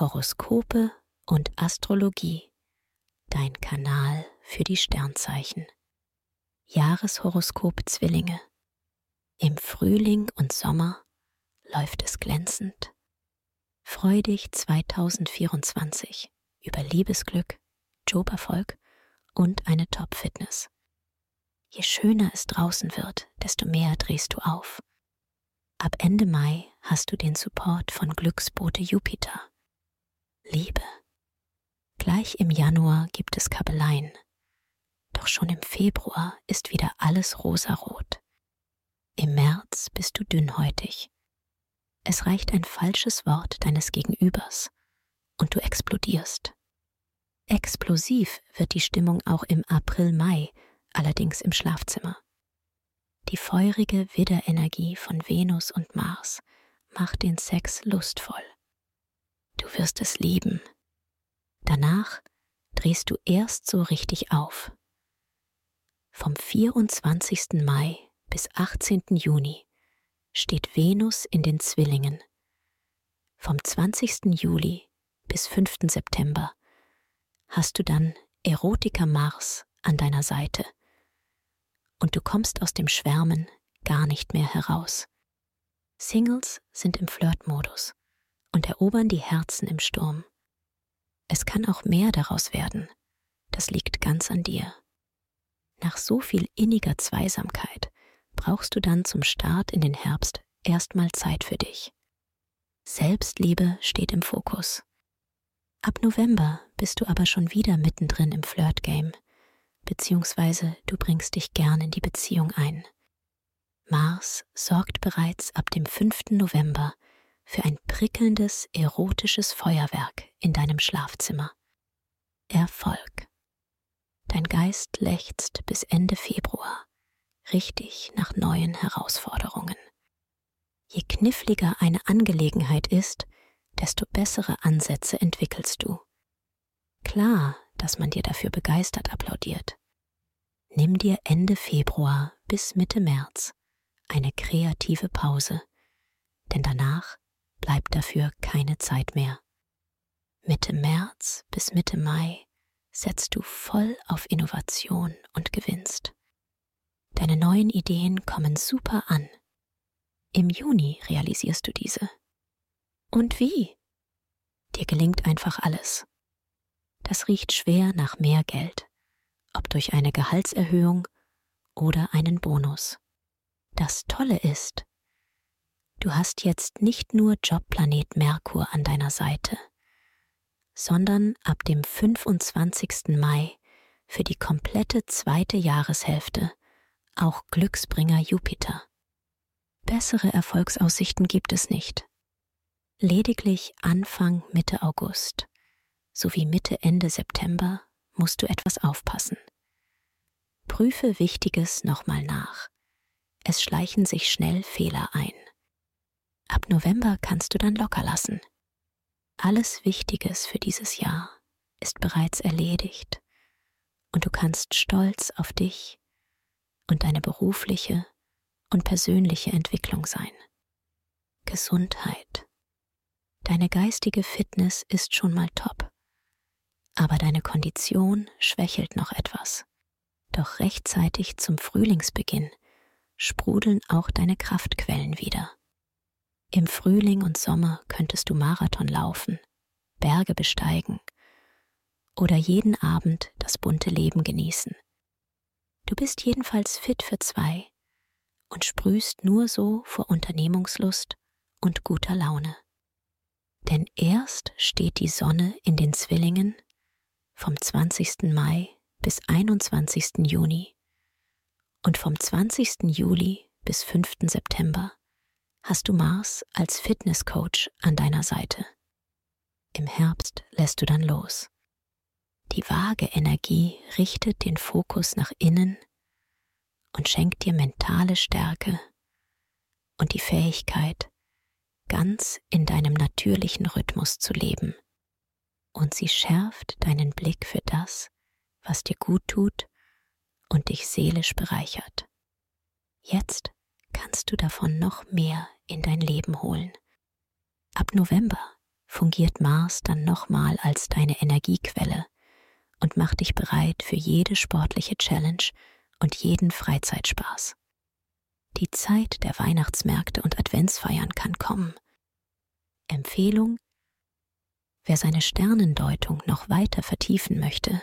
Horoskope und Astrologie, dein Kanal für die Sternzeichen. Jahreshoroskop Zwillinge. Im Frühling und Sommer läuft es glänzend. Freudig 2024 über Liebesglück, Joberfolg und eine Top-Fitness. Je schöner es draußen wird, desto mehr drehst du auf. Ab Ende Mai hast du den Support von Glücksbote Jupiter. Liebe. Gleich im Januar gibt es Kabeleien. Doch schon im Februar ist wieder alles rosarot. Im März bist du dünnhäutig. Es reicht ein falsches Wort deines Gegenübers und du explodierst. Explosiv wird die Stimmung auch im April-Mai, allerdings im Schlafzimmer. Die feurige Widderenergie von Venus und Mars macht den Sex lustvoll. Du wirst es lieben. Danach drehst du erst so richtig auf. Vom 24. Mai bis 18. Juni steht Venus in den Zwillingen. Vom 20. Juli bis 5. September hast du dann Erotiker Mars an deiner Seite und du kommst aus dem Schwärmen gar nicht mehr heraus. Singles sind im Flirtmodus und erobern die Herzen im Sturm. Es kann auch mehr daraus werden, das liegt ganz an dir. Nach so viel inniger Zweisamkeit brauchst du dann zum Start in den Herbst erstmal Zeit für dich. Selbstliebe steht im Fokus. Ab November bist du aber schon wieder mittendrin im Flirtgame beziehungsweise du bringst dich gern in die Beziehung ein. Mars sorgt bereits ab dem 5. November für ein prickelndes, erotisches Feuerwerk in deinem Schlafzimmer. Erfolg. Dein Geist lechzt bis Ende Februar richtig nach neuen Herausforderungen. Je kniffliger eine Angelegenheit ist, desto bessere Ansätze entwickelst du. Klar, dass man dir dafür begeistert applaudiert. Nimm dir Ende Februar bis Mitte März eine kreative Pause, denn danach bleibt dafür keine Zeit mehr. Mitte März bis Mitte Mai setzt du voll auf Innovation und gewinnst. Deine neuen Ideen kommen super an. Im Juni realisierst du diese. Und wie? Dir gelingt einfach alles. Das riecht schwer nach mehr Geld, ob durch eine Gehaltserhöhung oder einen Bonus. Das Tolle ist, du hast jetzt nicht nur Jobplanet Merkur an deiner Seite, sondern ab dem 25. Mai für die komplette zweite Jahreshälfte auch Glücksbringer Jupiter. Bessere Erfolgsaussichten gibt es nicht. Lediglich Anfang Mitte August sowie Mitte Ende September musst du etwas aufpassen. Prüfe Wichtiges nochmal nach. Es schleichen sich schnell Fehler ein. Ab November kannst du dann locker lassen. Alles Wichtiges für dieses Jahr ist bereits erledigt und du kannst stolz auf dich und deine berufliche und persönliche Entwicklung sein. Gesundheit. Deine geistige Fitness ist schon mal top aber deine Kondition schwächelt noch etwas. Doch rechtzeitig zum Frühlingsbeginn sprudeln auch deine Kraftquellen wieder. Im Frühling und Sommer könntest du Marathon laufen, Berge besteigen oder jeden Abend das bunte Leben genießen. Du bist jedenfalls fit für zwei und sprühst nur so vor Unternehmungslust und guter Laune. Denn erst steht die Sonne in den Zwillingen vom 20. Mai bis 21. Juni und vom 20. Juli bis 5. September hast du Mars als Fitnesscoach an deiner Seite. Im Herbst lässt du dann los. Die vage Energie richtet den Fokus nach innen und schenkt dir mentale Stärke und die Fähigkeit, ganz in deinem natürlichen Rhythmus zu leben und sie schärft deinen Blick für das, was dir gut tut und dich seelisch bereichert. Jetzt kannst du davon noch mehr in dein Leben holen. Ab November fungiert Mars dann nochmal als deine Energiequelle und macht dich bereit für jede sportliche Challenge und jeden Freizeitspaß. Die Zeit der Weihnachtsmärkte und Adventsfeiern kann kommen. Empfehlung Wer seine Sternendeutung noch weiter vertiefen möchte,